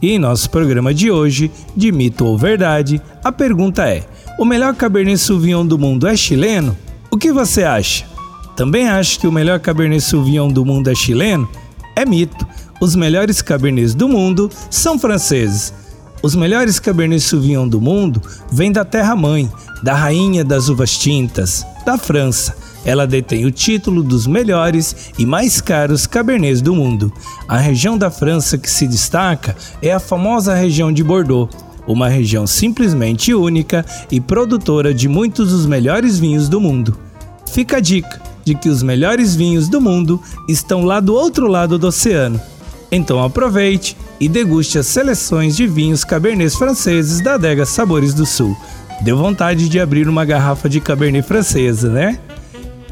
E em nosso programa de hoje, de mito ou verdade, a pergunta é: o melhor Cabernet Sauvignon do mundo é chileno? O que você acha? Também acha que o melhor Cabernet Sauvignon do mundo é chileno? É mito. Os melhores Cabernets do mundo são franceses. Os melhores Cabernet Sauvignon do mundo vêm da terra-mãe, da rainha das uvas tintas, da França. Ela detém o título dos melhores e mais caros Cabernets do mundo. A região da França que se destaca é a famosa região de Bordeaux, uma região simplesmente única e produtora de muitos dos melhores vinhos do mundo. Fica a dica de que os melhores vinhos do mundo estão lá do outro lado do oceano. Então aproveite e deguste as seleções de vinhos cabernets franceses da adega Sabores do Sul. Deu vontade de abrir uma garrafa de cabernet francesa, né?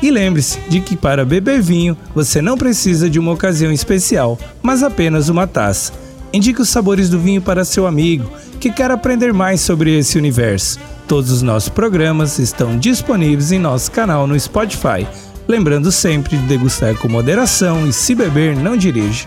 E lembre-se de que para beber vinho você não precisa de uma ocasião especial, mas apenas uma taça. Indique os sabores do vinho para seu amigo que quer aprender mais sobre esse universo. Todos os nossos programas estão disponíveis em nosso canal no Spotify. Lembrando sempre de degustar com moderação e se beber, não dirija.